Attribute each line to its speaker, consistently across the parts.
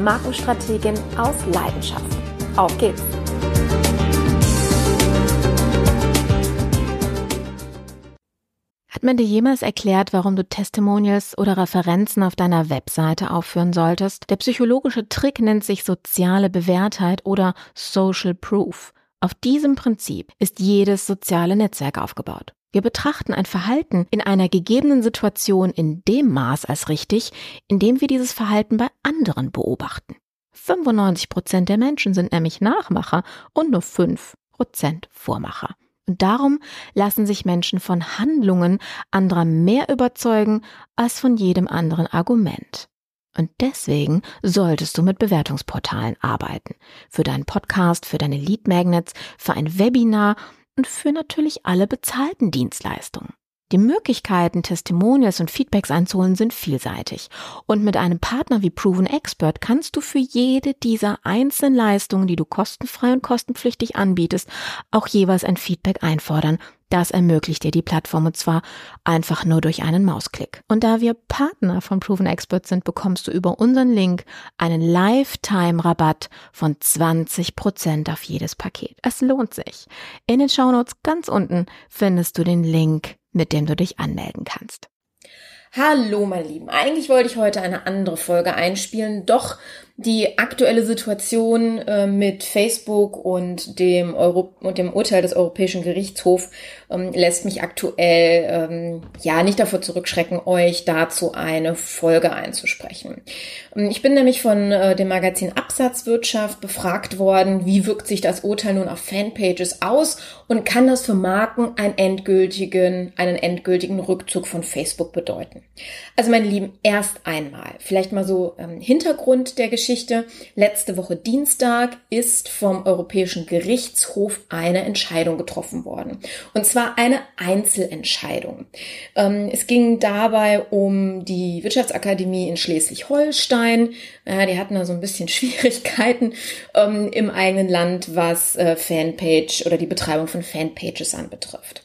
Speaker 1: Markenstrategin aus Leidenschaft. Auf geht's!
Speaker 2: Hat man dir jemals erklärt, warum du Testimonials oder Referenzen auf deiner Webseite aufführen solltest? Der psychologische Trick nennt sich soziale Bewährtheit oder Social Proof. Auf diesem Prinzip ist jedes soziale Netzwerk aufgebaut. Wir betrachten ein Verhalten in einer gegebenen Situation in dem Maß als richtig, in dem wir dieses Verhalten bei anderen beobachten. 95 Prozent der Menschen sind nämlich Nachmacher und nur 5 Prozent Vormacher. Und darum lassen sich Menschen von Handlungen anderer mehr überzeugen als von jedem anderen Argument. Und deswegen solltest du mit Bewertungsportalen arbeiten. Für deinen Podcast, für deine Lead Magnets, für ein Webinar und für natürlich alle bezahlten Dienstleistungen. Die Möglichkeiten, Testimonials und Feedbacks einzuholen, sind vielseitig. Und mit einem Partner wie Proven Expert kannst du für jede dieser einzelnen Leistungen, die du kostenfrei und kostenpflichtig anbietest, auch jeweils ein Feedback einfordern. Das ermöglicht dir die Plattform und zwar einfach nur durch einen Mausklick. Und da wir Partner von Proven Expert sind, bekommst du über unseren Link einen Lifetime-Rabatt von 20 Prozent auf jedes Paket. Es lohnt sich. In den Shownotes ganz unten findest du den Link mit dem du dich anmelden kannst.
Speaker 1: Hallo, meine Lieben. Eigentlich wollte ich heute eine andere Folge einspielen, doch die aktuelle Situation äh, mit Facebook und dem, Euro und dem Urteil des Europäischen Gerichtshofs ähm, lässt mich aktuell ähm, ja nicht davor zurückschrecken, euch dazu eine Folge einzusprechen. Ähm, ich bin nämlich von äh, dem Magazin Absatzwirtschaft befragt worden, wie wirkt sich das Urteil nun auf Fanpages aus und kann das für Marken einen endgültigen, einen endgültigen Rückzug von Facebook bedeuten. Also meine Lieben, erst einmal, vielleicht mal so ähm, Hintergrund der Geschichte Geschichte. Letzte Woche Dienstag ist vom Europäischen Gerichtshof eine Entscheidung getroffen worden. Und zwar eine Einzelentscheidung. Ähm, es ging dabei um die Wirtschaftsakademie in Schleswig-Holstein. die hatten da so ein bisschen Schwierigkeiten ähm, im eigenen Land, was äh, Fanpage oder die Betreibung von Fanpages anbetrifft.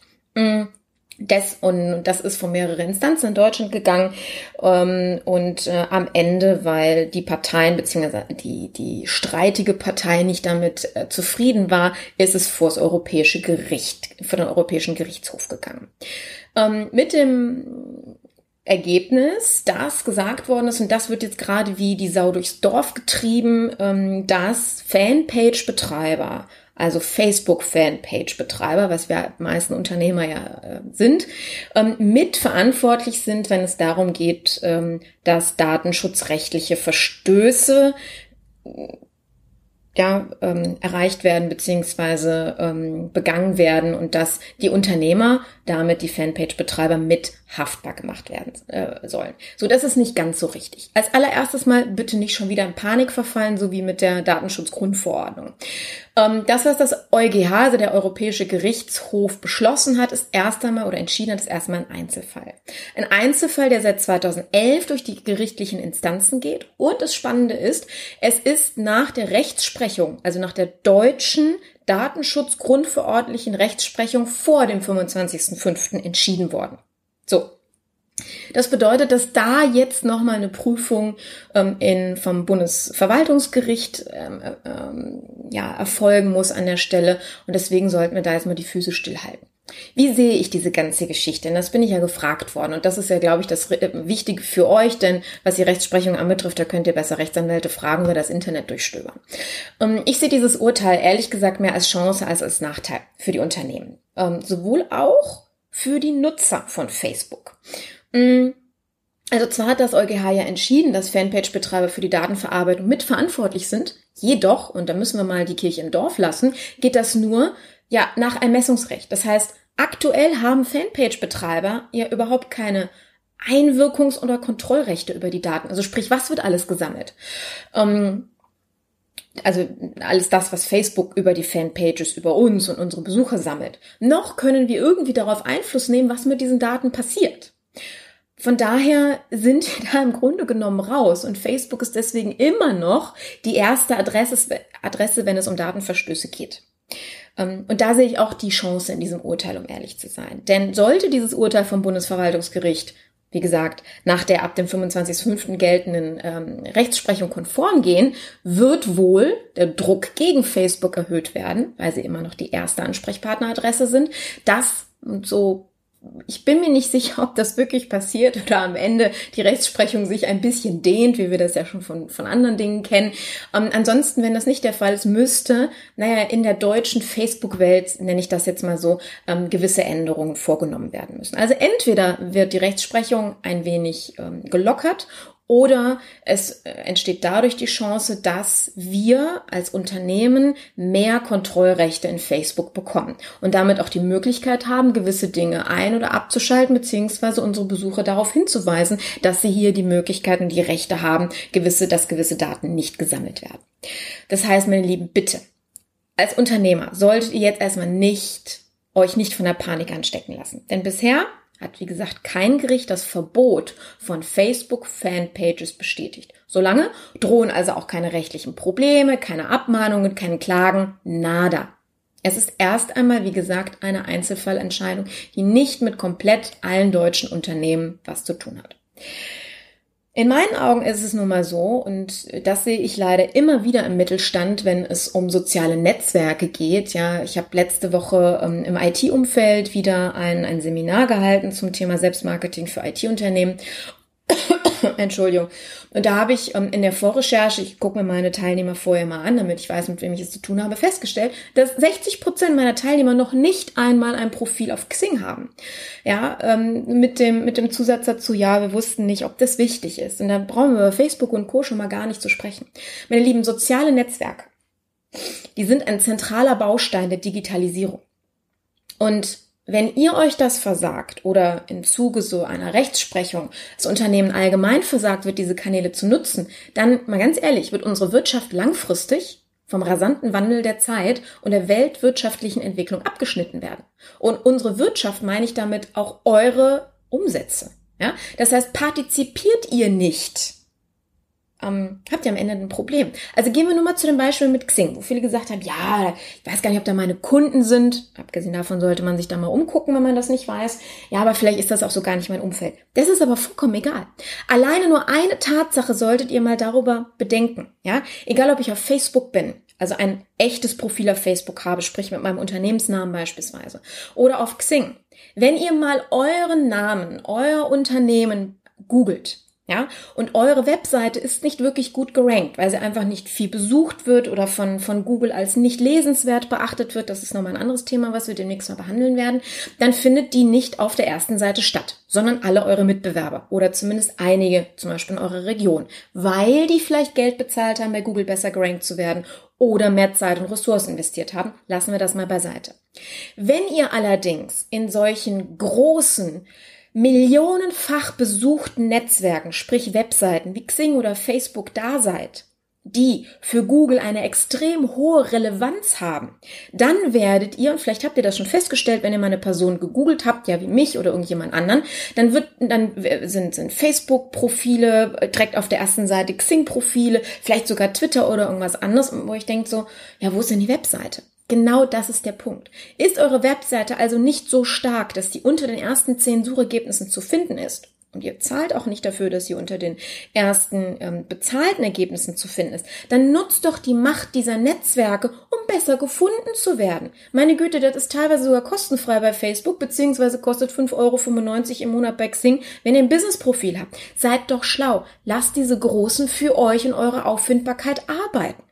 Speaker 1: Das, und das ist von mehreren Instanzen in Deutschland gegangen ähm, und äh, am Ende, weil die Parteien beziehungsweise die die streitige Partei nicht damit äh, zufrieden war, ist es vor das Europäische Gericht, vor den Europäischen Gerichtshof gegangen. Ähm, mit dem Ergebnis, das gesagt worden ist, und das wird jetzt gerade wie die Sau durchs Dorf getrieben, ähm, dass Fanpage-Betreiber also Facebook-Fanpage-Betreiber, was wir meisten Unternehmer ja äh, sind, ähm, mitverantwortlich sind, wenn es darum geht, ähm, dass datenschutzrechtliche Verstöße ja, ähm, erreicht werden beziehungsweise ähm, begangen werden und dass die Unternehmer, damit die Fanpage-Betreiber mit haftbar gemacht werden äh, sollen. So, das ist nicht ganz so richtig. Als allererstes mal bitte nicht schon wieder in Panik verfallen, so wie mit der Datenschutzgrundverordnung. Ähm, das, was das EuGH, also der Europäische Gerichtshof, beschlossen hat, ist erst einmal oder entschieden hat, ist erstmal ein Einzelfall. Ein Einzelfall, der seit 2011 durch die gerichtlichen Instanzen geht. Und das Spannende ist, es ist nach der Rechtsprechung, also nach der deutschen Datenschutzgrundverordentlichen Rechtsprechung vor dem 25.05. entschieden worden. So. Das bedeutet, dass da jetzt nochmal eine Prüfung ähm, in, vom Bundesverwaltungsgericht ähm, ähm, ja, erfolgen muss an der Stelle. Und deswegen sollten wir da jetzt mal die Füße stillhalten. Wie sehe ich diese ganze Geschichte? Und das bin ich ja gefragt worden. Und das ist ja, glaube ich, das äh, Wichtige für euch, denn was die Rechtsprechung anbetrifft, da könnt ihr besser Rechtsanwälte fragen oder das Internet durchstöbern. Ähm, ich sehe dieses Urteil ehrlich gesagt mehr als Chance als als Nachteil für die Unternehmen. Ähm, sowohl auch für die Nutzer von Facebook. Mm, also zwar hat das EuGH ja entschieden, dass Fanpage-Betreiber für die Datenverarbeitung mitverantwortlich sind, jedoch, und da müssen wir mal die Kirche im Dorf lassen, geht das nur, ja, nach Ermessungsrecht. Das heißt, aktuell haben Fanpage-Betreiber ja überhaupt keine Einwirkungs- oder Kontrollrechte über die Daten. Also sprich, was wird alles gesammelt? Ähm, also alles das, was Facebook über die Fanpages, über uns und unsere Besucher sammelt. Noch können wir irgendwie darauf Einfluss nehmen, was mit diesen Daten passiert. Von daher sind wir da im Grunde genommen raus und Facebook ist deswegen immer noch die erste Adresse, Adresse wenn es um Datenverstöße geht. Ähm, und da sehe ich auch die Chance in diesem Urteil, um ehrlich zu sein. Denn sollte dieses Urteil vom Bundesverwaltungsgericht, wie gesagt, nach der ab dem 25.05. geltenden ähm, Rechtsprechung konform gehen, wird wohl der Druck gegen Facebook erhöht werden, weil sie immer noch die erste Ansprechpartneradresse sind. Das so ich bin mir nicht sicher, ob das wirklich passiert oder am Ende die Rechtsprechung sich ein bisschen dehnt, wie wir das ja schon von, von anderen Dingen kennen. Ähm, ansonsten, wenn das nicht der Fall ist, müsste, naja, in der deutschen Facebook-Welt, nenne ich das jetzt mal so, ähm, gewisse Änderungen vorgenommen werden müssen. Also entweder wird die Rechtsprechung ein wenig ähm, gelockert oder es äh, entsteht dadurch die Chance, dass wir als Unternehmen mehr Kontrollrechte in Facebook bekommen und damit auch die Möglichkeit haben, gewisse Dinge ein- oder abzuschalten, beziehungsweise unsere Besucher darauf hinzuweisen, dass sie hier die Möglichkeiten, die Rechte haben, gewisse, dass gewisse Daten nicht gesammelt werden. Das heißt, meine Lieben, bitte, als Unternehmer solltet ihr jetzt erstmal nicht euch nicht von der Panik anstecken lassen. Denn bisher hat wie gesagt kein Gericht das Verbot von Facebook-Fanpages bestätigt. Solange drohen also auch keine rechtlichen Probleme, keine Abmahnungen, keine Klagen, nada. Es ist erst einmal, wie gesagt, eine Einzelfallentscheidung, die nicht mit komplett allen deutschen Unternehmen was zu tun hat. In meinen Augen ist es nun mal so, und das sehe ich leider immer wieder im Mittelstand, wenn es um soziale Netzwerke geht. Ja, ich habe letzte Woche ähm, im IT-Umfeld wieder ein, ein Seminar gehalten zum Thema Selbstmarketing für IT-Unternehmen Entschuldigung. Und da habe ich ähm, in der Vorrecherche, ich gucke mir meine Teilnehmer vorher mal an, damit ich weiß, mit wem ich es zu tun habe, festgestellt, dass 60 Prozent meiner Teilnehmer noch nicht einmal ein Profil auf Xing haben. Ja, ähm, mit dem, mit dem Zusatz dazu, ja, wir wussten nicht, ob das wichtig ist. Und da brauchen wir über Facebook und Co. schon mal gar nicht zu sprechen. Meine lieben, soziale Netzwerke, die sind ein zentraler Baustein der Digitalisierung. Und wenn ihr euch das versagt oder im Zuge so einer Rechtsprechung das Unternehmen allgemein versagt wird, diese Kanäle zu nutzen, dann mal ganz ehrlich, wird unsere Wirtschaft langfristig vom rasanten Wandel der Zeit und der weltwirtschaftlichen Entwicklung abgeschnitten werden. Und unsere Wirtschaft meine ich damit auch eure Umsätze. Ja? Das heißt, partizipiert ihr nicht ähm, habt ihr am Ende ein Problem. Also gehen wir nur mal zu dem Beispiel mit Xing, wo viele gesagt haben, ja, ich weiß gar nicht, ob da meine Kunden sind. Abgesehen davon sollte man sich da mal umgucken, wenn man das nicht weiß. Ja, aber vielleicht ist das auch so gar nicht mein Umfeld. Das ist aber vollkommen egal. Alleine nur eine Tatsache solltet ihr mal darüber bedenken. Ja, egal ob ich auf Facebook bin, also ein echtes Profil auf Facebook habe, sprich mit meinem Unternehmensnamen beispielsweise, oder auf Xing. Wenn ihr mal euren Namen, euer Unternehmen googelt, ja, und eure Webseite ist nicht wirklich gut gerankt, weil sie einfach nicht viel besucht wird oder von, von Google als nicht lesenswert beachtet wird. Das ist nochmal ein anderes Thema, was wir demnächst mal behandeln werden. Dann findet die nicht auf der ersten Seite statt, sondern alle eure Mitbewerber oder zumindest einige, zum Beispiel in eurer Region, weil die vielleicht Geld bezahlt haben, bei Google besser gerankt zu werden oder mehr Zeit und Ressourcen investiert haben. Lassen wir das mal beiseite. Wenn ihr allerdings in solchen großen, millionenfach besuchten Netzwerken, sprich Webseiten wie Xing oder Facebook da seid, die für Google eine extrem hohe Relevanz haben, dann werdet ihr, und vielleicht habt ihr das schon festgestellt, wenn ihr mal eine Person gegoogelt habt, ja wie mich oder irgendjemand anderen, dann wird, dann sind, sind Facebook-Profile, direkt auf der ersten Seite Xing-Profile, vielleicht sogar Twitter oder irgendwas anderes, wo ich denke so, ja, wo ist denn die Webseite? Genau das ist der Punkt. Ist eure Webseite also nicht so stark, dass die unter den ersten zehn Suchergebnissen zu finden ist? und ihr zahlt auch nicht dafür, dass sie unter den ersten ähm, bezahlten Ergebnissen zu finden ist, dann nutzt doch die Macht dieser Netzwerke, um besser gefunden zu werden. Meine Güte, das ist teilweise sogar kostenfrei bei Facebook, beziehungsweise kostet 5,95 Euro im Monat bei Xing, wenn ihr ein Businessprofil habt. Seid doch schlau. Lasst diese Großen für euch in eurer Auffindbarkeit arbeiten.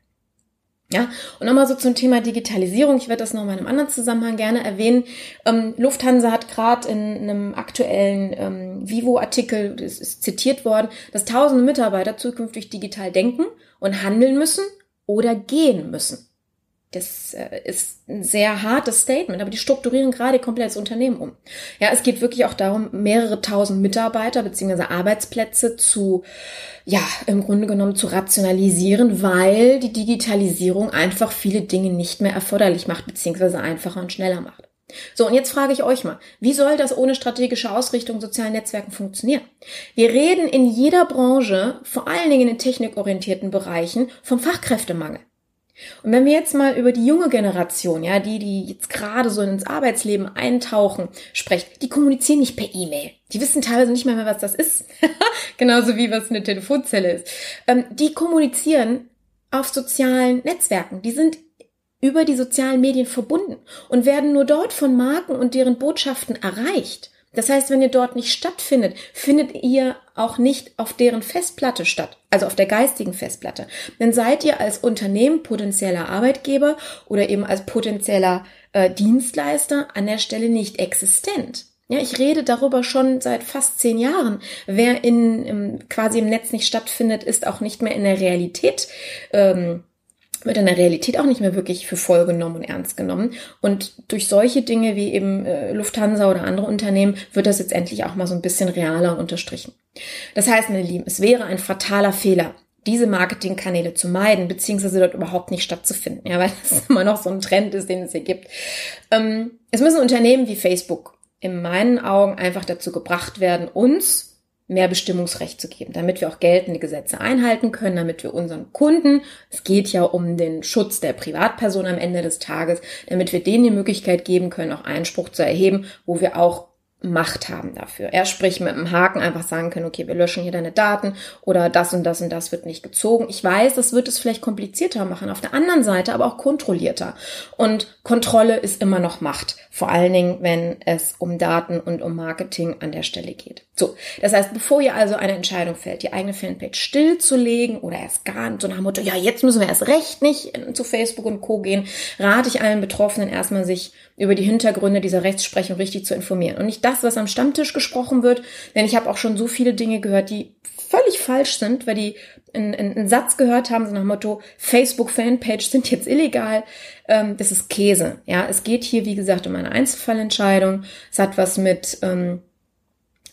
Speaker 1: Ja, und nochmal so zum Thema Digitalisierung. Ich werde das noch mal in einem anderen Zusammenhang gerne erwähnen. Ähm, Lufthansa hat gerade in einem aktuellen ähm, Vivo-Artikel, das ist zitiert worden, dass tausende Mitarbeiter zukünftig digital denken und handeln müssen oder gehen müssen. Das äh, ist ein sehr hartes Statement, aber die strukturieren gerade komplett das Unternehmen um. Ja, es geht wirklich auch darum, mehrere tausend Mitarbeiter bzw. Arbeitsplätze zu, ja, im Grunde genommen zu rationalisieren, weil die Digitalisierung einfach viele Dinge nicht mehr erforderlich macht bzw. einfacher und schneller macht. So, und jetzt frage ich euch mal, wie soll das ohne strategische Ausrichtung sozialen Netzwerken funktionieren? Wir reden in jeder Branche, vor allen Dingen in den technikorientierten Bereichen, vom Fachkräftemangel. Und wenn wir jetzt mal über die junge Generation, ja, die, die jetzt gerade so ins Arbeitsleben eintauchen, sprecht, die kommunizieren nicht per E-Mail. Die wissen teilweise nicht mehr, mehr was das ist. Genauso wie was eine Telefonzelle ist. Ähm, die kommunizieren auf sozialen Netzwerken. Die sind über die sozialen Medien verbunden und werden nur dort von Marken und deren Botschaften erreicht. Das heißt, wenn ihr dort nicht stattfindet, findet ihr auch nicht auf deren Festplatte statt, also auf der geistigen Festplatte. Dann seid ihr als Unternehmen potenzieller Arbeitgeber oder eben als potenzieller äh, Dienstleister an der Stelle nicht existent. Ja, ich rede darüber schon seit fast zehn Jahren. Wer in, im, quasi im Netz nicht stattfindet, ist auch nicht mehr in der Realität ähm, wird in der Realität auch nicht mehr wirklich für voll genommen und ernst genommen. Und durch solche Dinge wie eben äh, Lufthansa oder andere Unternehmen wird das jetzt endlich auch mal so ein bisschen realer unterstrichen. Das heißt, meine Lieben, es wäre ein fataler Fehler, diese Marketingkanäle zu meiden, beziehungsweise dort überhaupt nicht stattzufinden, ja, weil das immer noch so ein Trend ist, den es hier gibt. Ähm, es müssen Unternehmen wie Facebook in meinen Augen einfach dazu gebracht werden, uns mehr Bestimmungsrecht zu geben, damit wir auch geltende Gesetze einhalten können, damit wir unseren Kunden, es geht ja um den Schutz der Privatperson am Ende des Tages, damit wir denen die Möglichkeit geben können, auch Einspruch zu erheben, wo wir auch Macht haben dafür. Er sprich mit einem Haken einfach sagen können, okay, wir löschen hier deine Daten oder das und das und das wird nicht gezogen. Ich weiß, das wird es vielleicht komplizierter machen, auf der anderen Seite aber auch kontrollierter. Und Kontrolle ist immer noch Macht, vor allen Dingen, wenn es um Daten und um Marketing an der Stelle geht. So, das heißt, bevor ihr also eine Entscheidung fällt, die eigene Fanpage stillzulegen oder erst gar nicht, so nach dem Motto, ja, jetzt müssen wir erst recht nicht zu Facebook und Co. gehen, rate ich allen Betroffenen erstmal sich über die Hintergründe dieser Rechtsprechung richtig zu informieren. Und nicht das, was am Stammtisch gesprochen wird, denn ich habe auch schon so viele Dinge gehört, die völlig falsch sind, weil die einen, einen Satz gehört haben, so nach dem Motto, Facebook-Fanpage sind jetzt illegal. Ähm, das ist Käse. Ja, es geht hier, wie gesagt, um eine Einzelfallentscheidung. Es hat was mit, ähm,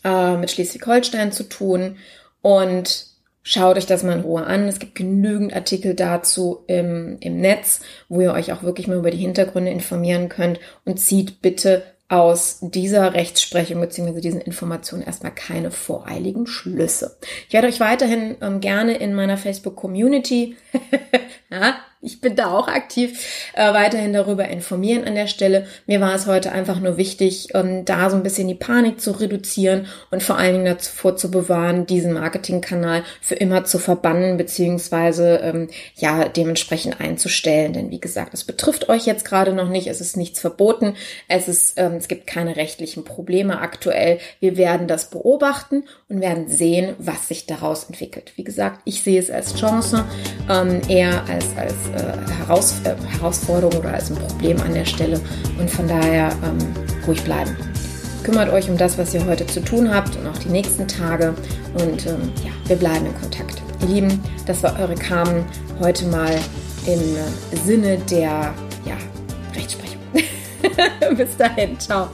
Speaker 1: äh, mit Schleswig-Holstein zu tun. Und Schaut euch das mal in Ruhe an. Es gibt genügend Artikel dazu im, im Netz, wo ihr euch auch wirklich mal über die Hintergründe informieren könnt und zieht bitte aus dieser Rechtsprechung bzw. diesen Informationen erstmal keine voreiligen Schlüsse. Ich werde euch weiterhin ähm, gerne in meiner Facebook-Community ich bin da auch aktiv, äh, weiterhin darüber informieren an der Stelle. Mir war es heute einfach nur wichtig, ähm, da so ein bisschen die Panik zu reduzieren und vor allen Dingen davor zu bewahren, diesen Marketingkanal für immer zu verbannen, beziehungsweise ähm, ja, dementsprechend einzustellen. Denn wie gesagt, es betrifft euch jetzt gerade noch nicht, es ist nichts verboten, es ist, ähm, es gibt keine rechtlichen Probleme aktuell. Wir werden das beobachten und werden sehen, was sich daraus entwickelt. Wie gesagt, ich sehe es als Chance, ähm, eher als, als äh, Heraus äh, Herausforderung oder als ein Problem an der Stelle. Und von daher ähm, ruhig bleiben. Kümmert euch um das, was ihr heute zu tun habt und auch die nächsten Tage. Und ähm, ja, wir bleiben in Kontakt. Ihr Lieben, das war eure Carmen heute mal im äh, Sinne der ja, Rechtsprechung. Bis dahin, ciao.